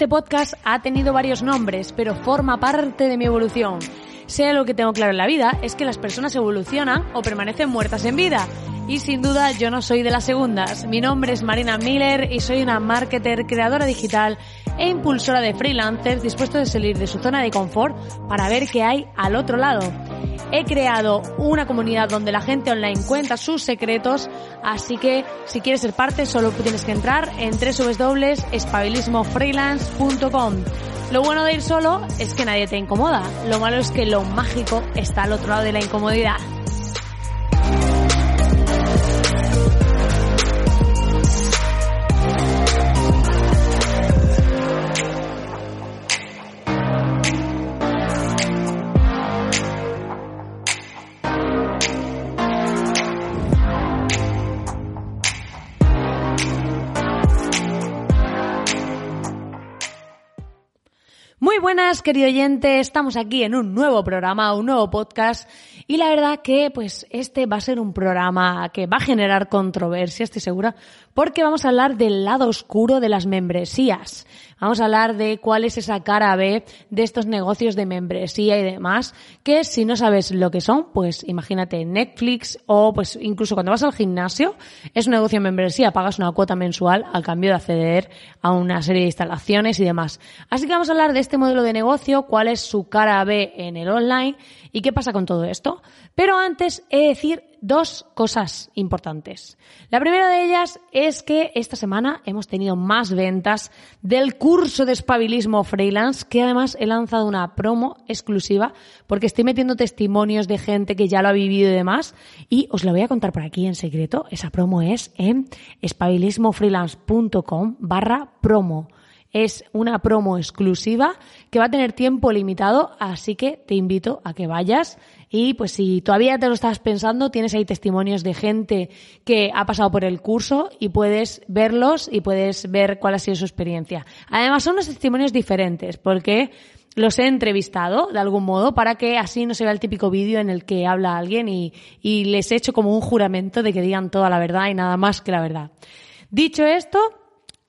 Este podcast ha tenido varios nombres, pero forma parte de mi evolución. Sea lo que tengo claro en la vida, es que las personas evolucionan o permanecen muertas en vida. Y sin duda yo no soy de las segundas. Mi nombre es Marina Miller y soy una marketer, creadora digital e impulsora de freelancers dispuestos a salir de su zona de confort para ver qué hay al otro lado. He creado una comunidad donde la gente online cuenta sus secretos, así que si quieres ser parte solo tienes que entrar en www.espabilismofreelance.com. Lo bueno de ir solo es que nadie te incomoda, lo malo es que lo mágico está al otro lado de la incomodidad. Buenas, querido oyente. Estamos aquí en un nuevo programa, un nuevo podcast. Y la verdad que, pues, este va a ser un programa que va a generar controversia, estoy segura, porque vamos a hablar del lado oscuro de las membresías. Vamos a hablar de cuál es esa cara B de estos negocios de membresía y demás, que si no sabes lo que son, pues imagínate Netflix o pues incluso cuando vas al gimnasio, es un negocio de membresía, pagas una cuota mensual al cambio de acceder a una serie de instalaciones y demás. Así que vamos a hablar de este modelo de negocio, cuál es su cara B en el online y qué pasa con todo esto. Pero antes he de decir dos cosas importantes. La primera de ellas es que esta semana hemos tenido más ventas del curso de espabilismo freelance, que además he lanzado una promo exclusiva porque estoy metiendo testimonios de gente que ya lo ha vivido y demás y os lo voy a contar por aquí en secreto. Esa promo es en espabilismofreelance.com barra promo. Es una promo exclusiva que va a tener tiempo limitado, así que te invito a que vayas y pues si todavía te lo estás pensando, tienes ahí testimonios de gente que ha pasado por el curso y puedes verlos y puedes ver cuál ha sido su experiencia. Además son unos testimonios diferentes porque los he entrevistado de algún modo para que así no se vea el típico vídeo en el que habla alguien y, les he hecho como un juramento de que digan toda la verdad y nada más que la verdad. Dicho esto,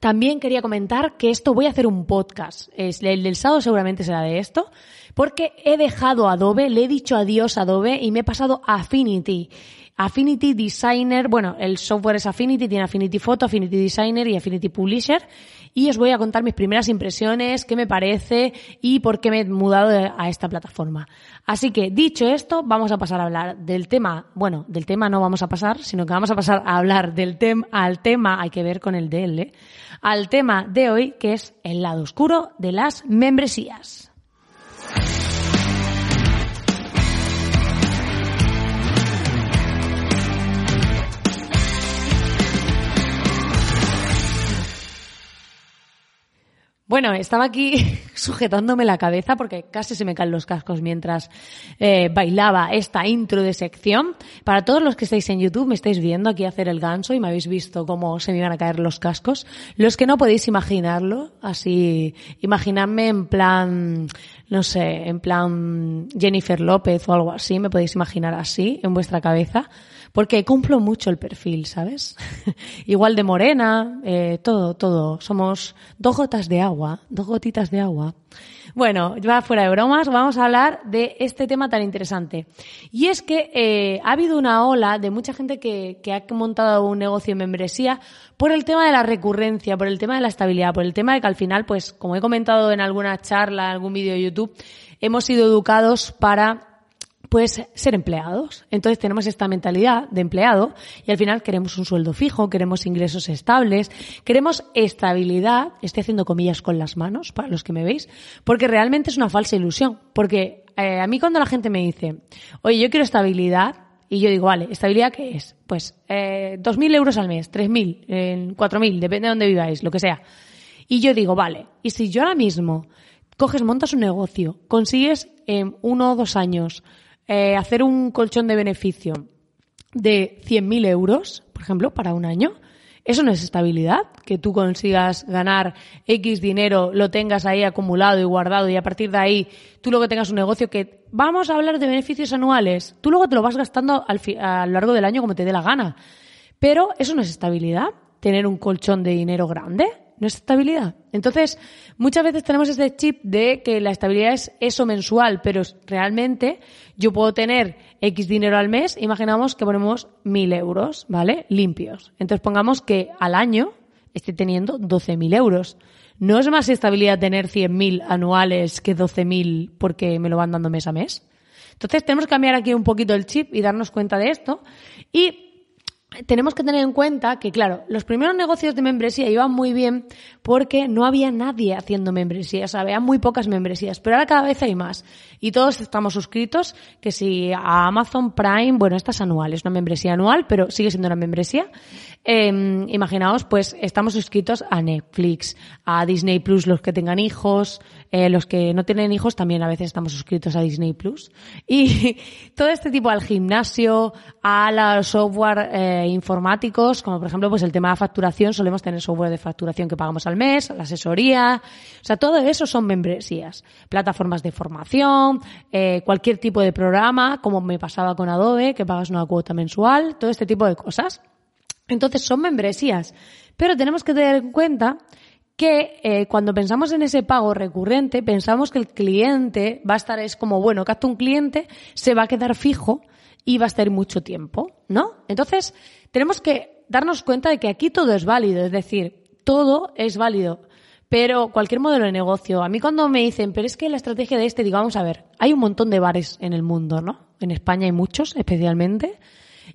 también quería comentar que esto voy a hacer un podcast. El del sábado seguramente será de esto. Porque he dejado Adobe, le he dicho adiós Adobe y me he pasado a Affinity. Affinity Designer, bueno, el software es Affinity, tiene Affinity Photo, Affinity Designer y Affinity Publisher. Y os voy a contar mis primeras impresiones, qué me parece y por qué me he mudado a esta plataforma. Así que, dicho esto, vamos a pasar a hablar del tema, bueno, del tema no vamos a pasar, sino que vamos a pasar a hablar del tema, al tema, hay que ver con el DL, ¿eh? al tema de hoy, que es el lado oscuro de las membresías. Bueno, estaba aquí sujetándome la cabeza porque casi se me caen los cascos mientras eh, bailaba esta intro de sección. Para todos los que estáis en YouTube, me estáis viendo aquí hacer el ganso y me habéis visto cómo se me iban a caer los cascos. Los que no podéis imaginarlo, así, imaginadme en plan, no sé, en plan Jennifer López o algo así, me podéis imaginar así en vuestra cabeza porque cumplo mucho el perfil, ¿sabes? Igual de morena, eh, todo, todo. Somos dos gotas de agua, dos gotitas de agua. Bueno, ya fuera de bromas, vamos a hablar de este tema tan interesante. Y es que eh, ha habido una ola de mucha gente que, que ha montado un negocio en membresía por el tema de la recurrencia, por el tema de la estabilidad, por el tema de que al final, pues, como he comentado en alguna charla, algún vídeo de YouTube, hemos sido educados para pues ser empleados. Entonces tenemos esta mentalidad de empleado y al final queremos un sueldo fijo, queremos ingresos estables, queremos estabilidad, estoy haciendo comillas con las manos para los que me veis, porque realmente es una falsa ilusión, porque eh, a mí cuando la gente me dice, oye, yo quiero estabilidad, y yo digo, vale, ¿estabilidad qué es? Pues eh, 2.000 euros al mes, 3.000, eh, 4.000, depende de dónde viváis, lo que sea. Y yo digo, vale, y si yo ahora mismo coges, montas un negocio, consigues en uno o dos años eh, hacer un colchón de beneficio de 100.000 euros, por ejemplo, para un año, eso no es estabilidad, que tú consigas ganar X dinero, lo tengas ahí acumulado y guardado y a partir de ahí tú luego tengas un negocio que vamos a hablar de beneficios anuales, tú luego te lo vas gastando al a lo largo del año como te dé la gana. Pero eso no es estabilidad, tener un colchón de dinero grande no es estabilidad. Entonces, muchas veces tenemos ese chip de que la estabilidad es eso mensual, pero realmente yo puedo tener X dinero al mes, imaginamos que ponemos mil euros, ¿vale? Limpios. Entonces pongamos que al año esté teniendo 12.000 euros. ¿No es más estabilidad tener 100.000 anuales que 12.000 porque me lo van dando mes a mes? Entonces tenemos que cambiar aquí un poquito el chip y darnos cuenta de esto. Y tenemos que tener en cuenta que, claro, los primeros negocios de membresía iban muy bien porque no había nadie haciendo membresías, había muy pocas membresías, pero ahora cada vez hay más. Y todos estamos suscritos, que si a Amazon Prime, bueno, esta es anual, es una membresía anual, pero sigue siendo una membresía. Eh, imaginaos, pues estamos suscritos a Netflix, a Disney Plus, los que tengan hijos, eh, los que no tienen hijos también a veces estamos suscritos a Disney Plus. Y todo este tipo al gimnasio, a los software eh, informáticos, como por ejemplo pues el tema de facturación, solemos tener software de facturación que pagamos al mes, la asesoría, o sea, todo eso son membresías. Plataformas de formación, eh, cualquier tipo de programa, como me pasaba con Adobe, que pagas una cuota mensual, todo este tipo de cosas. Entonces son membresías. Pero tenemos que tener en cuenta que eh, cuando pensamos en ese pago recurrente, pensamos que el cliente va a estar, es como, bueno, capto un cliente, se va a quedar fijo y va a estar mucho tiempo, ¿no? Entonces, tenemos que darnos cuenta de que aquí todo es válido, es decir, todo es válido. Pero cualquier modelo de negocio, a mí cuando me dicen, pero es que la estrategia de este, digo, vamos a ver, hay un montón de bares en el mundo, ¿no? En España hay muchos, especialmente.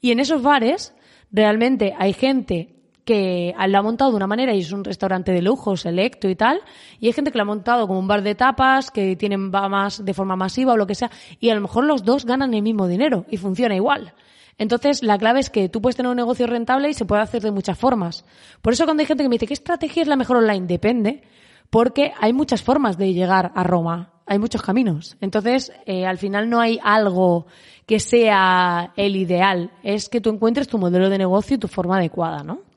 Y en esos bares, realmente hay gente que lo ha montado de una manera y es un restaurante de lujo, selecto y tal, y hay gente que lo ha montado como un bar de tapas, que tienen va más de forma masiva o lo que sea, y a lo mejor los dos ganan el mismo dinero y funciona igual. Entonces, la clave es que tú puedes tener un negocio rentable y se puede hacer de muchas formas. Por eso cuando hay gente que me dice, ¿qué estrategia es la mejor online? Depende, porque hay muchas formas de llegar a Roma, hay muchos caminos. Entonces, eh, al final no hay algo que sea el ideal, es que tú encuentres tu modelo de negocio y tu forma adecuada, ¿no?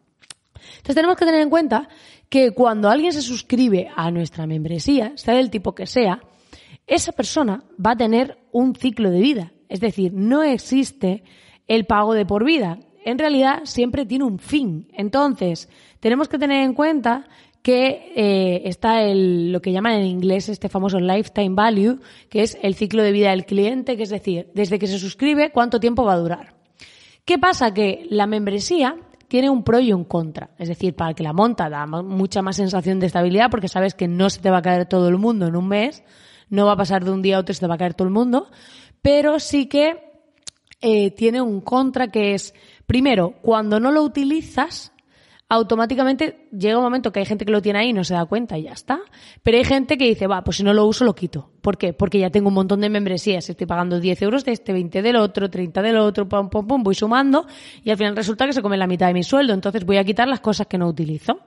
Entonces tenemos que tener en cuenta que cuando alguien se suscribe a nuestra membresía, sea del tipo que sea, esa persona va a tener un ciclo de vida. Es decir, no existe el pago de por vida. En realidad siempre tiene un fin. Entonces, tenemos que tener en cuenta que eh, está el, lo que llaman en inglés este famoso lifetime value, que es el ciclo de vida del cliente, que es decir, desde que se suscribe, cuánto tiempo va a durar. ¿Qué pasa? Que la membresía tiene un pro y un contra. Es decir, para que la monta da mucha más sensación de estabilidad porque sabes que no se te va a caer todo el mundo en un mes, no va a pasar de un día a otro, se te va a caer todo el mundo, pero sí que eh, tiene un contra que es, primero, cuando no lo utilizas, automáticamente llega un momento que hay gente que lo tiene ahí y no se da cuenta y ya está. Pero hay gente que dice, va, pues si no lo uso, lo quito. ¿Por qué? Porque ya tengo un montón de membresías. Estoy pagando 10 euros de este, 20 del otro, 30 del otro, pum, pum, pum, voy sumando y al final resulta que se come la mitad de mi sueldo. Entonces voy a quitar las cosas que no utilizo.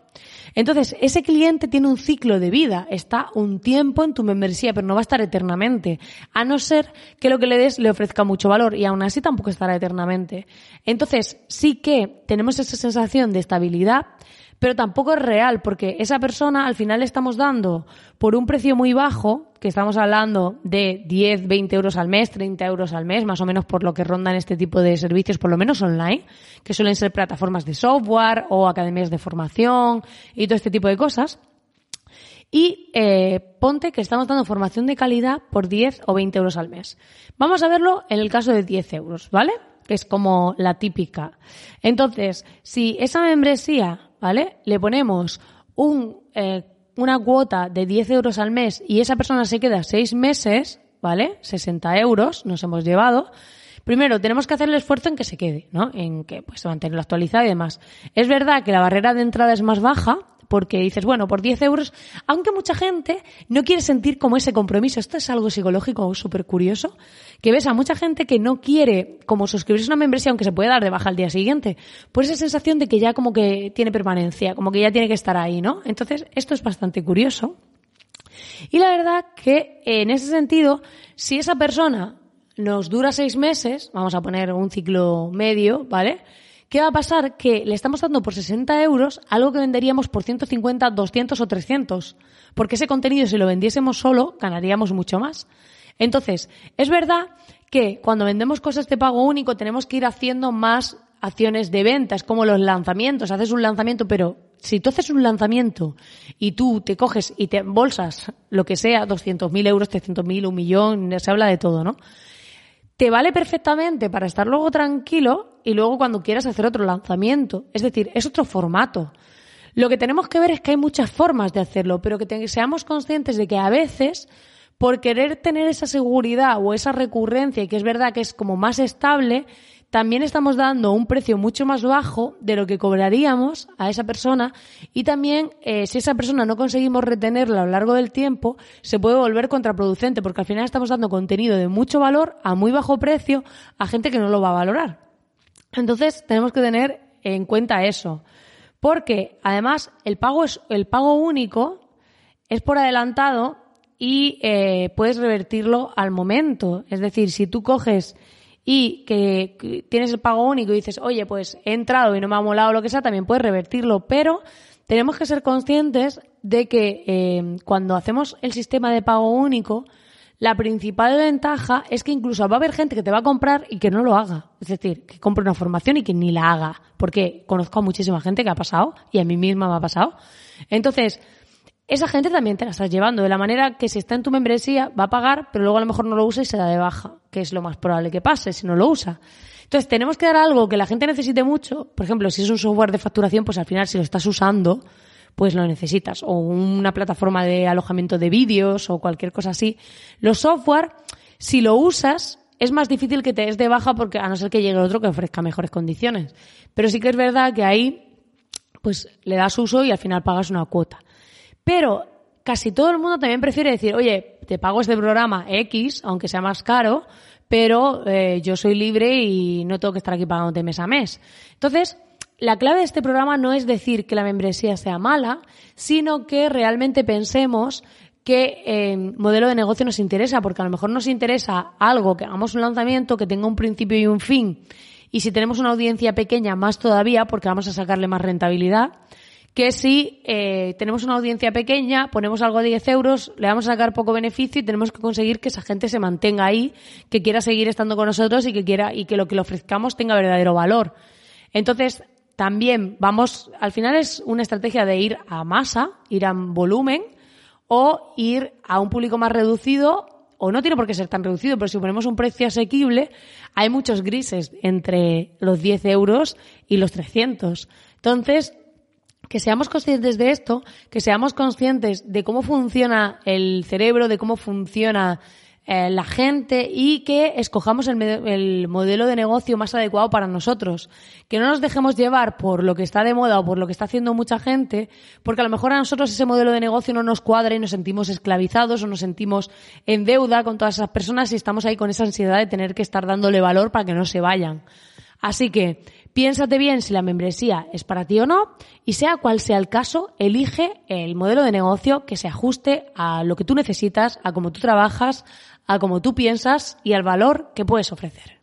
Entonces, ese cliente tiene un ciclo de vida, está un tiempo en tu membresía, pero no va a estar eternamente, a no ser que lo que le des le ofrezca mucho valor y aún así tampoco estará eternamente. Entonces, sí que tenemos esa sensación de estabilidad, pero tampoco es real, porque esa persona al final le estamos dando por un precio muy bajo, que estamos hablando de 10, 20 euros al mes, 30 euros al mes, más o menos por lo que rondan este tipo de servicios, por lo menos online, que suelen ser plataformas de software o academias de formación y todo este tipo de cosas. Y eh, ponte que estamos dando formación de calidad por 10 o 20 euros al mes. Vamos a verlo en el caso de 10 euros, ¿vale? Que es como la típica. Entonces, si esa membresía ¿vale? Le ponemos un, eh, una cuota de 10 euros al mes y esa persona se queda seis meses, ¿vale? 60 euros nos hemos llevado. Primero, tenemos que hacer el esfuerzo en que se quede, ¿no? En que, pues, mantenerlo actualizado y demás. Es verdad que la barrera de entrada es más baja, porque dices, bueno, por 10 euros, aunque mucha gente no quiere sentir como ese compromiso. Esto es algo psicológico súper curioso, que ves a mucha gente que no quiere como suscribirse a una membresía, aunque se puede dar de baja al día siguiente, por esa sensación de que ya como que tiene permanencia, como que ya tiene que estar ahí, ¿no? Entonces, esto es bastante curioso. Y la verdad que en ese sentido, si esa persona nos dura seis meses, vamos a poner un ciclo medio, ¿vale? ¿Qué va a pasar? Que le estamos dando por 60 euros algo que venderíamos por 150, 200 o 300. Porque ese contenido, si lo vendiésemos solo, ganaríamos mucho más. Entonces, es verdad que cuando vendemos cosas de pago único tenemos que ir haciendo más acciones de ventas, como los lanzamientos. Haces un lanzamiento, pero si tú haces un lanzamiento y tú te coges y te embolsas lo que sea, 200.000 euros, 300.000, un millón, se habla de todo, ¿no? Te vale perfectamente para estar luego tranquilo y luego cuando quieras hacer otro lanzamiento. Es decir, es otro formato. Lo que tenemos que ver es que hay muchas formas de hacerlo, pero que seamos conscientes de que a veces, por querer tener esa seguridad o esa recurrencia, y que es verdad que es como más estable, también estamos dando un precio mucho más bajo de lo que cobraríamos a esa persona y también eh, si esa persona no conseguimos retenerla a lo largo del tiempo, se puede volver contraproducente porque al final estamos dando contenido de mucho valor a muy bajo precio a gente que no lo va a valorar. Entonces tenemos que tener en cuenta eso. Porque además el pago es el pago único es por adelantado y eh, puedes revertirlo al momento. Es decir, si tú coges y que tienes el pago único y dices, oye, pues he entrado y no me ha molado lo que sea, también puedes revertirlo, pero tenemos que ser conscientes de que eh, cuando hacemos el sistema de pago único, la principal ventaja es que incluso va a haber gente que te va a comprar y que no lo haga. Es decir, que compre una formación y que ni la haga. Porque conozco a muchísima gente que ha pasado y a mí misma me ha pasado. Entonces, esa gente también te la estás llevando. De la manera que si está en tu membresía, va a pagar, pero luego a lo mejor no lo usa y se da de baja, que es lo más probable que pase si no lo usa. Entonces, tenemos que dar algo que la gente necesite mucho. Por ejemplo, si es un software de facturación, pues al final si lo estás usando, pues lo necesitas. O una plataforma de alojamiento de vídeos o cualquier cosa así. Los software, si lo usas, es más difícil que te des de baja porque a no ser que llegue otro que ofrezca mejores condiciones. Pero sí que es verdad que ahí, pues le das uso y al final pagas una cuota. Pero casi todo el mundo también prefiere decir, oye, te pago este programa X, aunque sea más caro, pero eh, yo soy libre y no tengo que estar aquí pagándote mes a mes. Entonces, la clave de este programa no es decir que la membresía sea mala, sino que realmente pensemos qué eh, modelo de negocio nos interesa, porque a lo mejor nos interesa algo, que hagamos un lanzamiento que tenga un principio y un fin, y si tenemos una audiencia pequeña, más todavía, porque vamos a sacarle más rentabilidad que si eh, tenemos una audiencia pequeña, ponemos algo a 10 euros, le vamos a sacar poco beneficio y tenemos que conseguir que esa gente se mantenga ahí, que quiera seguir estando con nosotros y que quiera y que lo que le ofrezcamos tenga verdadero valor. Entonces, también vamos, al final es una estrategia de ir a masa, ir a volumen o ir a un público más reducido o no tiene por qué ser tan reducido, pero si ponemos un precio asequible, hay muchos grises entre los 10 euros y los 300. Entonces, que seamos conscientes de esto, que seamos conscientes de cómo funciona el cerebro, de cómo funciona eh, la gente y que escojamos el, el, modelo de negocio más adecuado para nosotros. Que no nos dejemos llevar por lo que está de moda o por lo que está haciendo mucha gente, porque a lo mejor a nosotros ese modelo de negocio no nos cuadra y nos sentimos esclavizados o nos sentimos en deuda con todas esas personas y estamos ahí con esa ansiedad de tener que estar dándole valor para que no se vayan. Así que Piénsate bien si la membresía es para ti o no y sea cual sea el caso, elige el modelo de negocio que se ajuste a lo que tú necesitas, a cómo tú trabajas, a cómo tú piensas y al valor que puedes ofrecer.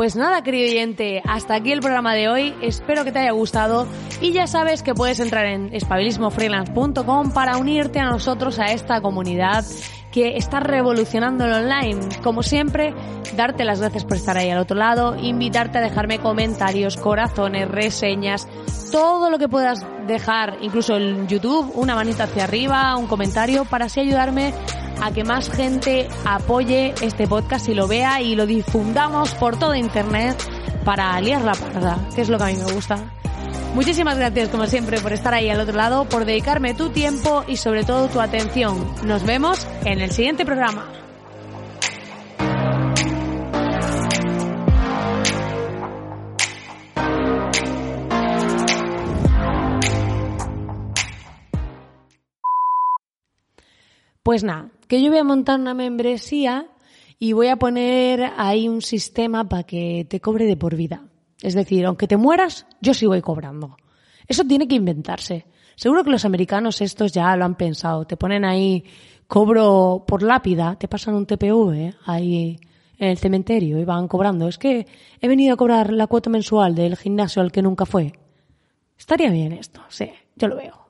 Pues nada, querido oyente, hasta aquí el programa de hoy. Espero que te haya gustado y ya sabes que puedes entrar en espabilismofreelance.com para unirte a nosotros a esta comunidad que está revolucionando el online. Como siempre, darte las gracias por estar ahí al otro lado, invitarte a dejarme comentarios, corazones, reseñas, todo lo que puedas dejar, incluso en YouTube, una manita hacia arriba, un comentario, para así ayudarme a que más gente apoye este podcast y lo vea y lo difundamos por todo Internet para liar la parda, que es lo que a mí me gusta. Muchísimas gracias, como siempre, por estar ahí al otro lado, por dedicarme tu tiempo y sobre todo tu atención. Nos vemos en el siguiente programa. Pues nada, que yo voy a montar una membresía y voy a poner ahí un sistema para que te cobre de por vida. Es decir, aunque te mueras, yo sigo ahí cobrando. Eso tiene que inventarse. Seguro que los americanos estos ya lo han pensado. Te ponen ahí cobro por lápida, te pasan un TPV ahí en el cementerio y van cobrando. Es que he venido a cobrar la cuota mensual del gimnasio al que nunca fue. Estaría bien esto, sí, yo lo veo.